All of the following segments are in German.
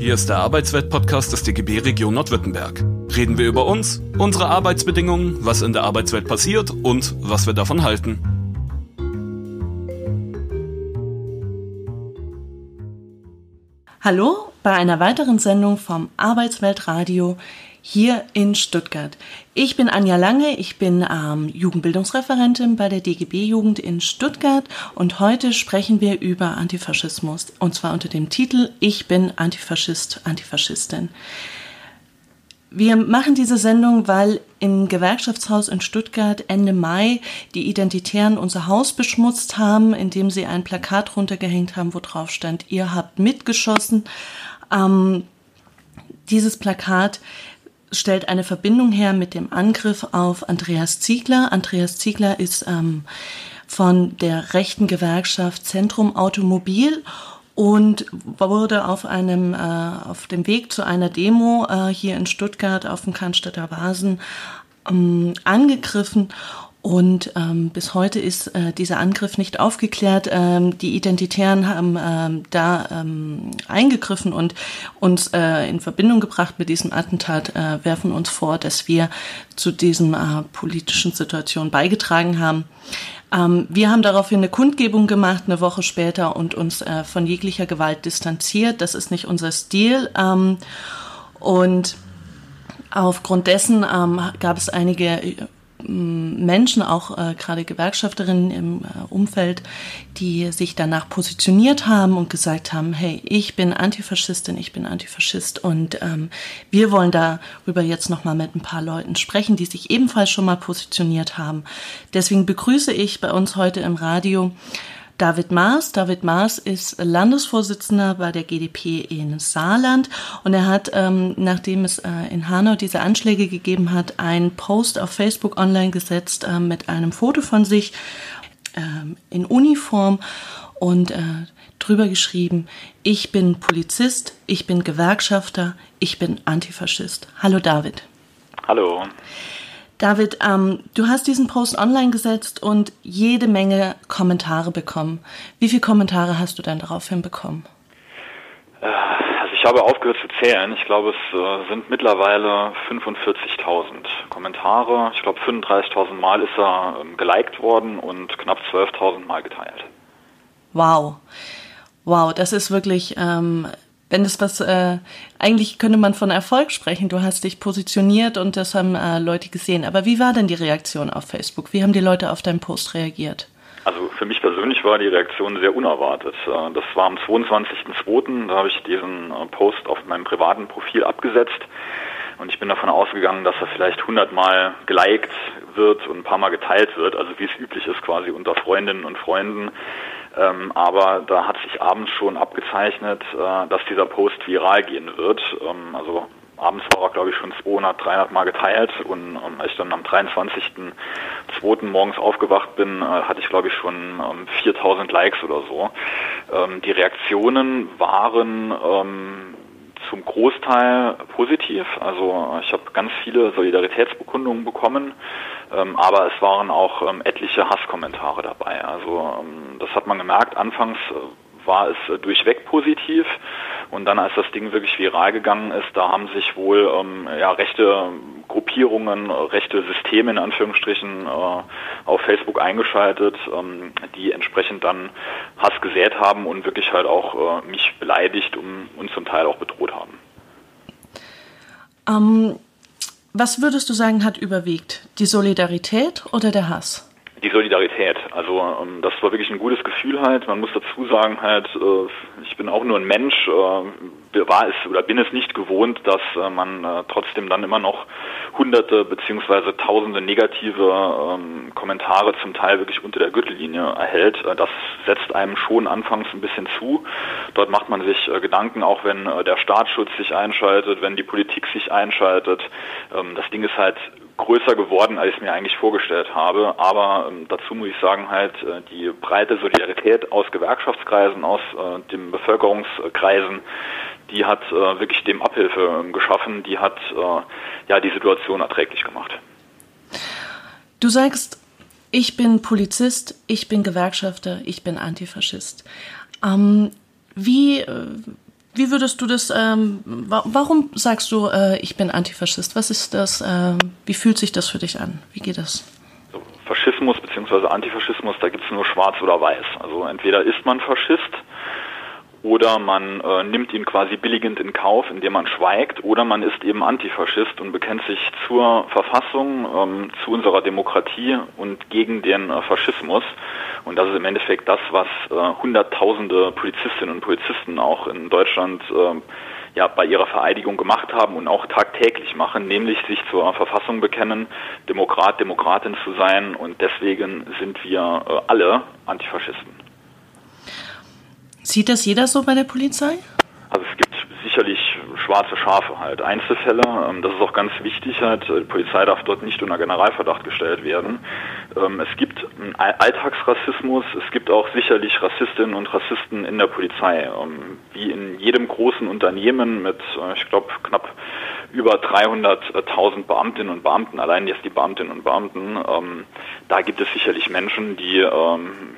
Hier ist der Arbeitswelt-Podcast des DGB Region Nordwürttemberg. Reden wir über uns, unsere Arbeitsbedingungen, was in der Arbeitswelt passiert und was wir davon halten. Hallo bei einer weiteren Sendung vom Arbeitsweltradio hier in Stuttgart. Ich bin Anja Lange, ich bin ähm, Jugendbildungsreferentin bei der DGB Jugend in Stuttgart und heute sprechen wir über Antifaschismus und zwar unter dem Titel Ich bin Antifaschist, Antifaschistin. Wir machen diese Sendung, weil im Gewerkschaftshaus in Stuttgart Ende Mai die Identitären unser Haus beschmutzt haben, indem sie ein Plakat runtergehängt haben, wo drauf stand, ihr habt mitgeschossen. Ähm, dieses Plakat stellt eine Verbindung her mit dem Angriff auf Andreas Ziegler. Andreas Ziegler ist ähm, von der rechten Gewerkschaft Zentrum Automobil und wurde auf einem äh, auf dem Weg zu einer Demo äh, hier in Stuttgart auf dem Cannstatter Vasen ähm, angegriffen und ähm, bis heute ist äh, dieser Angriff nicht aufgeklärt. Ähm, die Identitären haben ähm, da ähm, eingegriffen und uns äh, in Verbindung gebracht mit diesem Attentat, äh, werfen uns vor, dass wir zu diesem äh, politischen Situation beigetragen haben. Ähm, wir haben daraufhin eine Kundgebung gemacht, eine Woche später, und uns äh, von jeglicher Gewalt distanziert. Das ist nicht unser Stil. Ähm, und aufgrund dessen ähm, gab es einige Menschen, auch äh, gerade Gewerkschafterinnen im äh, Umfeld, die sich danach positioniert haben und gesagt haben, hey, ich bin Antifaschistin, ich bin Antifaschist und ähm, wir wollen darüber jetzt nochmal mit ein paar Leuten sprechen, die sich ebenfalls schon mal positioniert haben. Deswegen begrüße ich bei uns heute im Radio David Maas. David Maas ist Landesvorsitzender bei der GdP in Saarland und er hat, ähm, nachdem es äh, in Hanau diese Anschläge gegeben hat, einen Post auf Facebook online gesetzt äh, mit einem Foto von sich äh, in Uniform und äh, drüber geschrieben, ich bin Polizist, ich bin Gewerkschafter, ich bin Antifaschist. Hallo David. Hallo. David, ähm, du hast diesen Post online gesetzt und jede Menge Kommentare bekommen. Wie viele Kommentare hast du denn daraufhin bekommen? Äh, also ich habe aufgehört zu zählen. Ich glaube, es äh, sind mittlerweile 45.000 Kommentare. Ich glaube, 35.000 Mal ist er ähm, geliked worden und knapp 12.000 Mal geteilt. Wow. Wow, das ist wirklich ähm, wenn das was, äh, eigentlich könnte man von Erfolg sprechen. Du hast dich positioniert und das haben äh, Leute gesehen. Aber wie war denn die Reaktion auf Facebook? Wie haben die Leute auf deinen Post reagiert? Also für mich persönlich war die Reaktion sehr unerwartet. Äh, das war am 22.02., da habe ich diesen äh, Post auf meinem privaten Profil abgesetzt und ich bin davon ausgegangen, dass er vielleicht 100 Mal geliked wird und ein paar Mal geteilt wird, also wie es üblich ist quasi unter Freundinnen und Freunden. Ähm, aber da hat sich abends schon abgezeichnet, äh, dass dieser Post viral gehen wird. Ähm, also abends war er, glaube ich, schon 200, 300 Mal geteilt und ähm, als ich dann am 23.02. morgens aufgewacht bin, äh, hatte ich, glaube ich, schon ähm, 4000 Likes oder so. Ähm, die Reaktionen waren ähm, zum Großteil positiv. Also ich habe ganz viele Solidaritätsbekundungen bekommen, ähm, aber es waren auch ähm, etliche Hasskommentare dabei. Also ähm, das hat man gemerkt. Anfangs äh, war es äh, durchweg positiv und dann, als das Ding wirklich viral gegangen ist, da haben sich wohl ähm, ja, rechte Gruppierungen, rechte Systeme in Anführungsstrichen äh, auf Facebook eingeschaltet, ähm, die entsprechend dann Hass gesät haben und wirklich halt auch äh, mich beleidigt und, und zum Teil auch bedroht. Ähm, was würdest du sagen, hat überwiegt? Die Solidarität oder der Hass? Die Solidarität. Also ähm, das war wirklich ein gutes Gefühl halt. Man muss dazu sagen halt, äh, ich bin auch nur ein Mensch, äh, war es oder bin es nicht gewohnt, dass äh, man äh, trotzdem dann immer noch hunderte beziehungsweise tausende negative ähm, Kommentare zum Teil wirklich unter der Gürtellinie erhält. Äh, das setzt einem schon anfangs ein bisschen zu. Dort macht man sich äh, Gedanken, auch wenn der Staatsschutz sich einschaltet, wenn die Politik sich einschaltet. Ähm, das Ding ist halt größer geworden, als ich mir eigentlich vorgestellt habe. Aber ähm, dazu muss ich sagen, halt äh, die breite Solidarität aus Gewerkschaftskreisen, aus äh, den Bevölkerungskreisen, die hat äh, wirklich dem Abhilfe ähm, geschaffen, die hat äh, ja die Situation erträglich gemacht. Du sagst, ich bin Polizist, ich bin Gewerkschafter, ich bin Antifaschist. Ähm, wie, äh, wie würdest du das, ähm, warum sagst du, äh, ich bin Antifaschist? Was ist das, äh, wie fühlt sich das für dich an? Wie geht das? Faschismus bzw. Antifaschismus, da gibt es nur schwarz oder weiß. Also entweder ist man Faschist oder man äh, nimmt ihn quasi billigend in Kauf, indem man schweigt, oder man ist eben Antifaschist und bekennt sich zur Verfassung, ähm, zu unserer Demokratie und gegen den äh, Faschismus. Und das ist im Endeffekt das, was äh, Hunderttausende Polizistinnen und Polizisten auch in Deutschland äh, ja, bei ihrer Vereidigung gemacht haben und auch tagtäglich machen, nämlich sich zur Verfassung bekennen, Demokrat, Demokratin zu sein und deswegen sind wir äh, alle Antifaschisten. Sieht das jeder so bei der Polizei? Also es gibt sicherlich schwarze Schafe halt, Einzelfälle. Ähm, das ist auch ganz wichtig halt. Die Polizei darf dort nicht unter Generalverdacht gestellt werden. Ähm, es gibt Alltagsrassismus, es gibt auch sicherlich Rassistinnen und Rassisten in der Polizei. Ähm, wie in jedem großen Unternehmen mit, äh, ich glaube, knapp über 300.000 Beamtinnen und Beamten, allein jetzt die Beamtinnen und Beamten, ähm, da gibt es sicherlich Menschen, die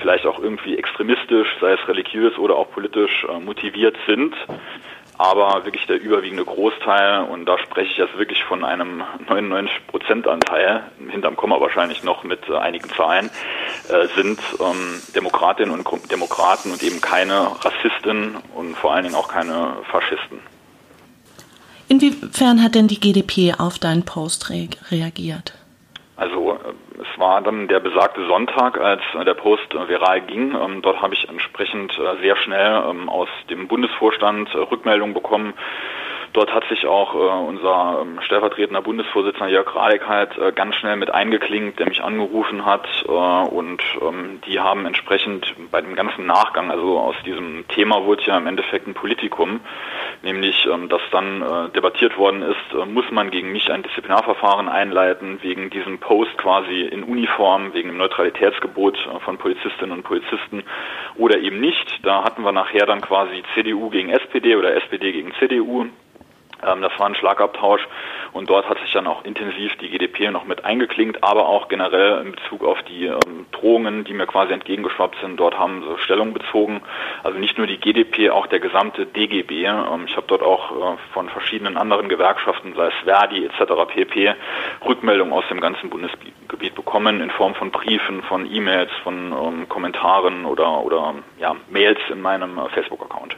vielleicht auch irgendwie extremistisch, sei es religiös oder auch politisch äh, motiviert sind aber wirklich der überwiegende Großteil, und da spreche ich jetzt wirklich von einem 99-Prozent-Anteil, hinterm Komma wahrscheinlich noch mit äh, einigen Zahlen, äh, sind ähm, Demokratinnen und Demokraten und eben keine Rassisten und vor allen Dingen auch keine Faschisten. Inwiefern hat denn die GDP auf deinen Post re reagiert? Also äh, war dann der besagte Sonntag, als der Post viral ging. Ähm, dort habe ich entsprechend äh, sehr schnell ähm, aus dem Bundesvorstand äh, Rückmeldungen bekommen, Dort hat sich auch äh, unser ähm, stellvertretender Bundesvorsitzender Jörg Radek halt ganz schnell mit eingeklinkt, der mich angerufen hat und die haben entsprechend bei dem ganzen Nachgang, also aus diesem Thema wurde ja im Endeffekt ein Politikum, nämlich ähm, dass dann äh, debattiert worden ist, äh, muss man gegen mich ein Disziplinarverfahren einleiten, wegen diesem Post quasi in Uniform, wegen dem Neutralitätsgebot äh, von Polizistinnen und Polizisten oder eben nicht. Da hatten wir nachher dann quasi CDU gegen SPD oder SPD gegen CDU. Ähm, das war ein Schlagabtausch und dort hat sich dann auch intensiv die GDP noch mit eingeklinkt, aber auch generell in Bezug auf die ähm, Drohungen, die mir quasi entgegengeschwappt sind. Dort haben sie Stellung bezogen. Also nicht nur die GDP, auch der gesamte DGB. Ähm, ich habe dort auch äh, von verschiedenen anderen Gewerkschaften, sei es Verdi etc. pp. Rückmeldungen aus dem ganzen Bundesgebiet bekommen in Form von Briefen, von E-Mails, von ähm, Kommentaren oder, oder ja, Mails in meinem äh, Facebook-Account.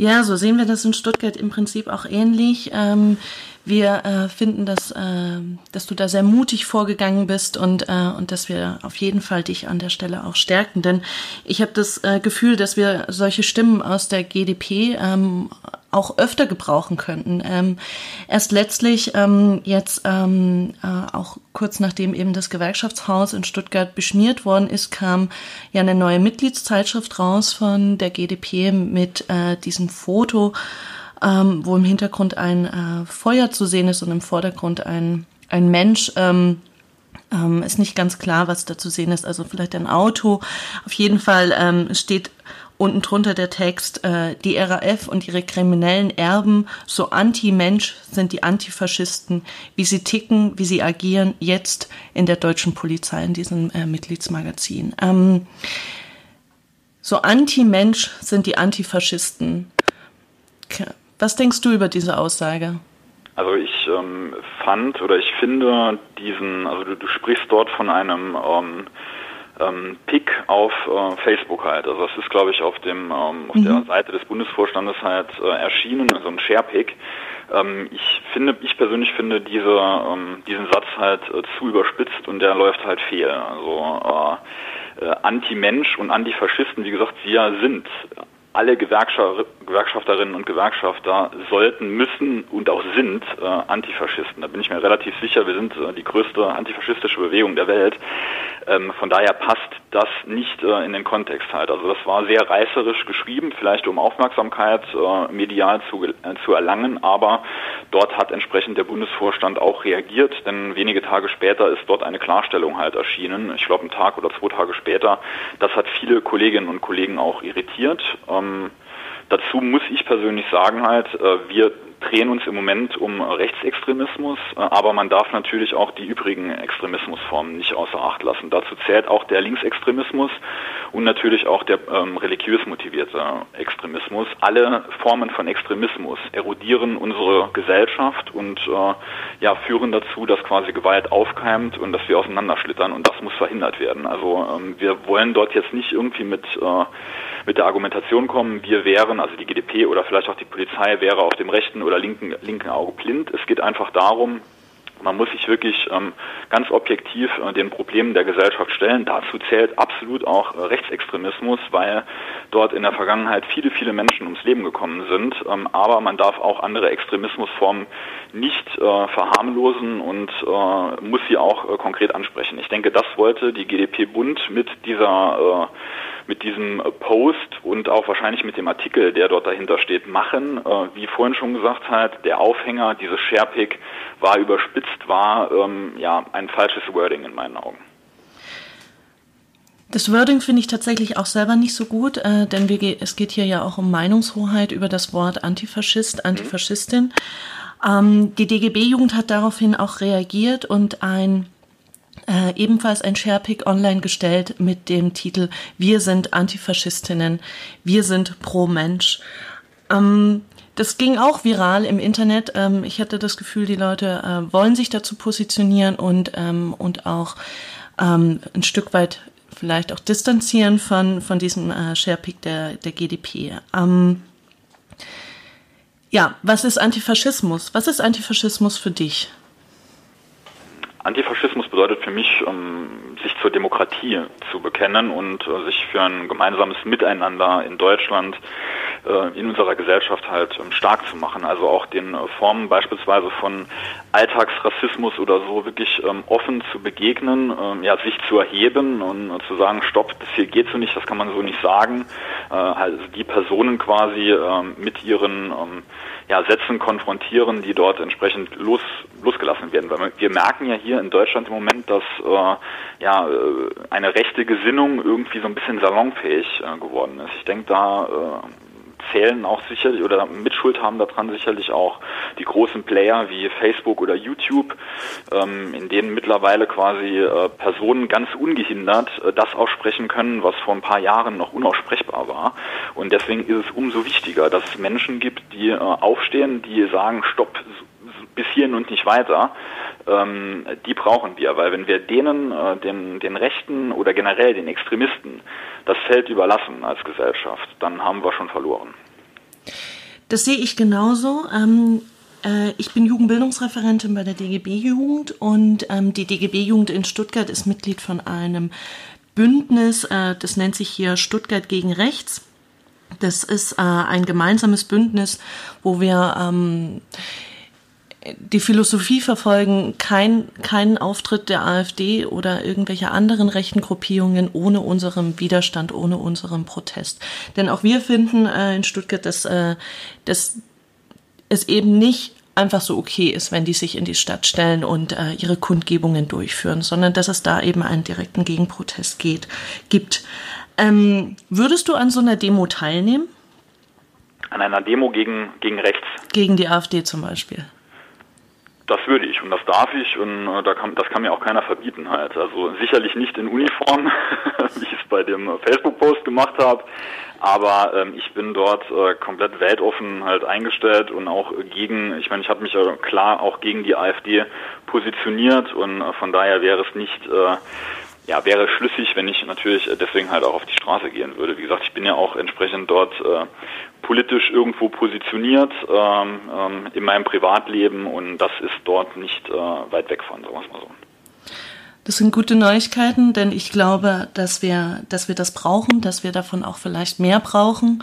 Ja, so sehen wir das in Stuttgart im Prinzip auch ähnlich. Ähm, wir äh, finden, dass, äh, dass du da sehr mutig vorgegangen bist und, äh, und dass wir auf jeden Fall dich an der Stelle auch stärken. Denn ich habe das äh, Gefühl, dass wir solche Stimmen aus der GDP ähm, auch öfter gebrauchen könnten. Ähm, erst letztlich, ähm, jetzt ähm, äh, auch kurz nachdem eben das Gewerkschaftshaus in Stuttgart beschmiert worden ist, kam ja eine neue Mitgliedszeitschrift raus von der GDP mit äh, diesem Foto, ähm, wo im Hintergrund ein äh, Feuer zu sehen ist und im Vordergrund ein, ein Mensch. Ähm, ähm, ist nicht ganz klar, was da zu sehen ist. Also vielleicht ein Auto. Auf jeden Fall ähm, steht unten drunter der Text, äh, die RAF und ihre kriminellen Erben, so anti-Mensch sind die Antifaschisten, wie sie ticken, wie sie agieren, jetzt in der deutschen Polizei, in diesem äh, Mitgliedsmagazin. Ähm, so anti-Mensch sind die Antifaschisten. Was denkst du über diese Aussage? Also ich ähm, fand oder ich finde diesen, also du, du sprichst dort von einem ähm, ähm, Pick auf äh, Facebook halt. Also das ist, glaube ich, auf dem ähm, auf mhm. der Seite des Bundesvorstandes halt äh, erschienen, so ein Share-Pick. Ähm, ich finde, ich persönlich finde diese, ähm, diesen Satz halt äh, zu überspitzt und der läuft halt fehl. Also äh, äh, Anti-Mensch und Antifaschisten, wie gesagt, wir sind alle Gewerkschafterinnen und Gewerkschafter sollten, müssen und auch sind äh, Antifaschisten. Da bin ich mir relativ sicher, wir sind äh, die größte antifaschistische Bewegung der Welt. Ähm, von daher passt das nicht äh, in den Kontext halt. Also das war sehr reißerisch geschrieben, vielleicht um Aufmerksamkeit äh, medial zu, äh, zu erlangen, aber dort hat entsprechend der Bundesvorstand auch reagiert, denn wenige Tage später ist dort eine Klarstellung halt erschienen. Ich glaube, einen Tag oder zwei Tage später. Das hat viele Kolleginnen und Kollegen auch irritiert. Ähm, dazu muss ich persönlich sagen halt, äh, wir drehen uns im Moment um Rechtsextremismus, äh, aber man darf natürlich auch die übrigen Extremismusformen nicht außer Acht lassen. Dazu zählt auch der Linksextremismus und natürlich auch der ähm, religiös motivierte Extremismus. Alle Formen von Extremismus erodieren unsere Gesellschaft und äh, ja, führen dazu, dass quasi Gewalt aufkeimt und dass wir auseinanderschlittern und das muss verhindert werden. Also ähm, wir wollen dort jetzt nicht irgendwie mit äh, mit der Argumentation kommen, wir wären, also die GDP oder vielleicht auch die Polizei wäre auf dem rechten oder linken, linken Auge blind. Es geht einfach darum, man muss sich wirklich ähm, ganz objektiv äh, den Problemen der Gesellschaft stellen. Dazu zählt absolut auch äh, Rechtsextremismus, weil dort in der Vergangenheit viele, viele Menschen ums Leben gekommen sind. Ähm, aber man darf auch andere Extremismusformen nicht äh, verharmlosen und äh, muss sie auch äh, konkret ansprechen. Ich denke, das wollte die GDP Bund mit dieser äh, mit diesem Post und auch wahrscheinlich mit dem Artikel, der dort dahinter steht, machen. Äh, wie vorhin schon gesagt hat, der Aufhänger, dieses Sharepick, war überspitzt, war ähm, ja ein falsches Wording in meinen Augen. Das Wording finde ich tatsächlich auch selber nicht so gut, äh, denn wir, es geht hier ja auch um Meinungshoheit über das Wort Antifaschist, Antifaschistin. Mhm. Ähm, die DGB-Jugend hat daraufhin auch reagiert und ein äh, ebenfalls ein Sharepick online gestellt mit dem Titel Wir sind Antifaschistinnen, wir sind pro Mensch. Ähm, das ging auch viral im Internet. Ähm, ich hatte das Gefühl, die Leute äh, wollen sich dazu positionieren und, ähm, und auch ähm, ein Stück weit vielleicht auch distanzieren von, von diesem äh, Sharepick der, der GDP. Ähm, ja, was ist Antifaschismus? Was ist Antifaschismus für dich? Antifaschismus bedeutet für mich, um, sich zur Demokratie zu bekennen und uh, sich für ein gemeinsames Miteinander in Deutschland, in unserer Gesellschaft halt um, stark zu machen. Also auch den uh, Formen beispielsweise von Alltagsrassismus oder so wirklich offen zu begegnen, ja, sich zu erheben und zu sagen, stopp, das hier geht so nicht, das kann man so nicht sagen. also die Personen quasi mit ihren ja, Sätzen konfrontieren, die dort entsprechend los, losgelassen werden. Weil wir merken ja hier in Deutschland im Moment, dass äh, ja, äh, eine rechte Gesinnung irgendwie so ein bisschen salonfähig äh, geworden ist. Ich denke, da äh, zählen auch sicherlich oder Mitschuld haben daran sicherlich auch die großen Player wie Facebook oder YouTube, ähm, in denen mittlerweile quasi äh, Personen ganz ungehindert äh, das aussprechen können, was vor ein paar Jahren noch unaussprechbar war. Und deswegen ist es umso wichtiger, dass es Menschen gibt, die äh, aufstehen, die sagen, stopp, bis hierhin und nicht weiter, ähm, die brauchen wir, weil wenn wir denen, äh, den, den Rechten oder generell den Extremisten das Feld überlassen als Gesellschaft, dann haben wir schon verloren. Das sehe ich genauso. Ähm, äh, ich bin Jugendbildungsreferentin bei der DGB-Jugend und ähm, die DGB-Jugend in Stuttgart ist Mitglied von einem Bündnis, äh, das nennt sich hier Stuttgart gegen Rechts. Das ist äh, ein gemeinsames Bündnis, wo wir ähm, die Philosophie verfolgen, kein, keinen Auftritt der AfD oder irgendwelcher anderen rechten Gruppierungen ohne unseren Widerstand, ohne unseren Protest. Denn auch wir finden äh, in Stuttgart, dass, äh, dass es eben nicht einfach so okay ist, wenn die sich in die Stadt stellen und äh, ihre Kundgebungen durchführen, sondern dass es da eben einen direkten Gegenprotest geht, gibt. Ähm, würdest du an so einer Demo teilnehmen? An einer Demo gegen, gegen rechts? Gegen die AfD zum Beispiel. Das würde ich und das darf ich und äh, da kann, das kann mir auch keiner verbieten halt. Also sicherlich nicht in Uniform, wie ich es bei dem Facebook-Post gemacht habe, aber ähm, ich bin dort äh, komplett weltoffen halt eingestellt und auch gegen, ich meine, ich habe mich ja klar auch gegen die AfD positioniert und äh, von daher wäre es nicht äh, ja, wäre schlüssig, wenn ich natürlich äh, deswegen halt auch auf die Straße gehen würde. Wie gesagt, ich bin ja auch entsprechend dort äh, politisch irgendwo positioniert ähm, ähm, in meinem Privatleben und das ist dort nicht äh, weit weg von, sagen wir es mal so. Das sind gute Neuigkeiten, denn ich glaube, dass wir, dass wir das brauchen, dass wir davon auch vielleicht mehr brauchen,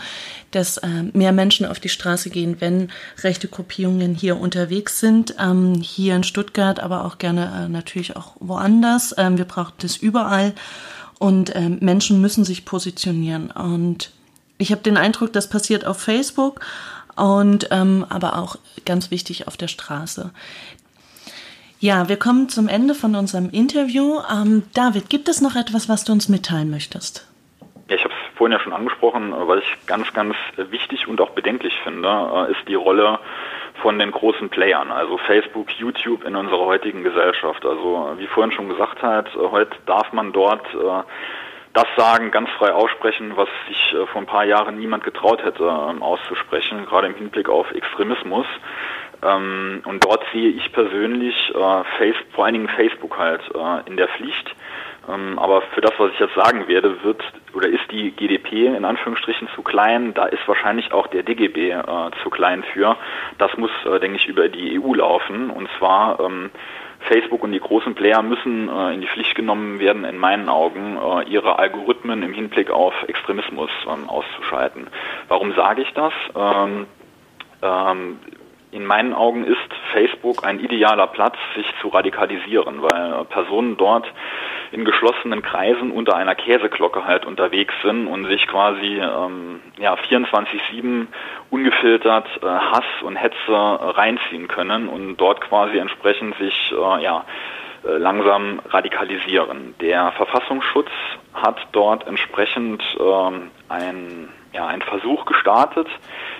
dass äh, mehr Menschen auf die Straße gehen, wenn rechte Gruppierungen hier unterwegs sind, ähm, hier in Stuttgart, aber auch gerne äh, natürlich auch woanders. Ähm, wir brauchen das überall und äh, Menschen müssen sich positionieren und ich habe den Eindruck, das passiert auf Facebook und ähm, aber auch ganz wichtig auf der Straße. Ja, wir kommen zum Ende von unserem Interview. Ähm, David, gibt es noch etwas, was du uns mitteilen möchtest? Ja, ich habe es vorhin ja schon angesprochen, äh, weil ich ganz, ganz wichtig und auch bedenklich finde, äh, ist die Rolle von den großen Playern, also Facebook, YouTube in unserer heutigen Gesellschaft. Also wie vorhin schon gesagt hat, heute darf man dort äh, das sagen, ganz frei aussprechen, was sich äh, vor ein paar Jahren niemand getraut hätte ähm, auszusprechen, gerade im Hinblick auf Extremismus. Ähm, und dort sehe ich persönlich äh, face, vor allen Dingen Facebook halt äh, in der Pflicht. Ähm, aber für das, was ich jetzt sagen werde, wird oder ist die GDP in Anführungsstrichen zu klein. Da ist wahrscheinlich auch der DGB äh, zu klein für. Das muss, äh, denke ich, über die EU laufen. Und zwar ähm, Facebook und die großen Player müssen äh, in die Pflicht genommen werden, in meinen Augen, äh, ihre Algorithmen im Hinblick auf Extremismus ähm, auszuschalten. Warum sage ich das? Ähm, ähm, in meinen Augen ist Facebook ein idealer Platz, sich zu radikalisieren, weil Personen dort in geschlossenen Kreisen unter einer Käseglocke halt unterwegs sind und sich quasi ähm, ja, 24-7 ungefiltert äh, Hass und Hetze äh, reinziehen können und dort quasi entsprechend sich äh, ja, äh, langsam radikalisieren. Der Verfassungsschutz hat dort entsprechend ähm, ein, ja, einen Versuch gestartet,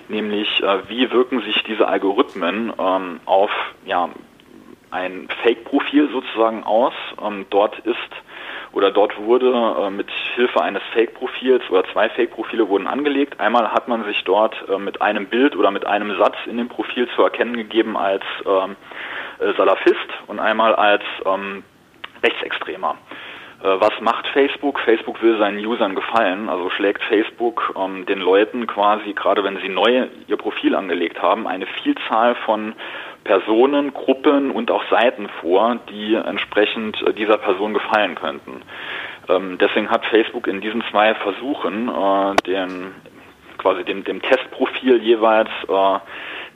nämlich äh, wie wirken sich diese Algorithmen ähm, auf ja, ein Fake-Profil sozusagen aus. Ähm, dort ist oder dort wurde äh, mit Hilfe eines Fake-Profils oder zwei Fake-Profile wurden angelegt. Einmal hat man sich dort äh, mit einem Bild oder mit einem Satz in dem Profil zu erkennen gegeben als ähm, äh, Salafist und einmal als ähm, Rechtsextremer. Äh, was macht Facebook? Facebook will seinen Usern gefallen, also schlägt Facebook ähm, den Leuten quasi, gerade wenn sie neu ihr Profil angelegt haben, eine Vielzahl von Personen, Gruppen und auch Seiten vor, die entsprechend äh, dieser Person gefallen könnten. Ähm, deswegen hat Facebook in diesen zwei Versuchen äh, den quasi dem, dem Testprofil jeweils äh,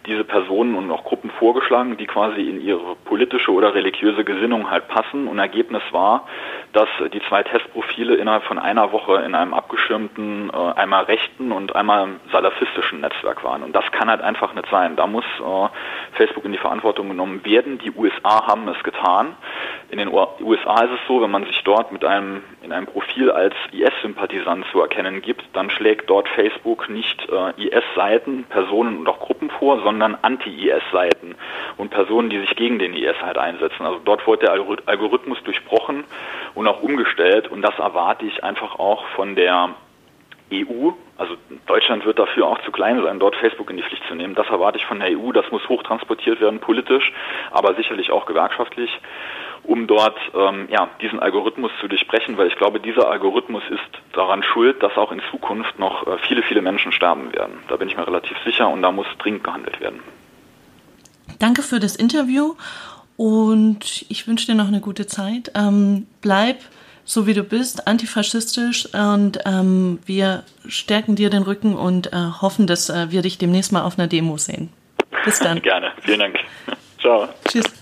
diese Personen und auch Gruppen vorgeschlagen, die quasi in ihre politische oder religiöse Gesinnung halt passen. Und Ergebnis war, dass die zwei Testprofile innerhalb von einer Woche in einem abgeschirmten, äh, einmal rechten und einmal salafistischen Netzwerk waren. Und das kann halt einfach nicht sein. Da muss äh, Facebook in die Verantwortung genommen werden. Die USA haben es getan. In den USA ist es so, wenn man sich dort mit einem in einem Profil als IS-Sympathisant zu erkennen gibt, dann schlägt dort Facebook nicht äh, IS-Seiten, Personen und auch Gruppen vor, sondern Anti-IS-Seiten und Personen, die sich gegen den IS halt einsetzen. Also dort wurde der Algorithmus durchbrochen und auch umgestellt und das erwarte ich einfach auch von der EU, also Deutschland wird dafür auch zu klein sein, dort Facebook in die Pflicht zu nehmen. Das erwarte ich von der EU. Das muss hochtransportiert werden, politisch, aber sicherlich auch gewerkschaftlich um dort ähm, ja, diesen Algorithmus zu durchbrechen, weil ich glaube, dieser Algorithmus ist daran schuld, dass auch in Zukunft noch äh, viele, viele Menschen sterben werden. Da bin ich mir relativ sicher und da muss dringend gehandelt werden. Danke für das Interview und ich wünsche dir noch eine gute Zeit. Ähm, bleib so wie du bist, antifaschistisch und ähm, wir stärken dir den Rücken und äh, hoffen, dass äh, wir dich demnächst mal auf einer Demo sehen. Bis dann. Gerne. Vielen Dank. Ciao. Tschüss.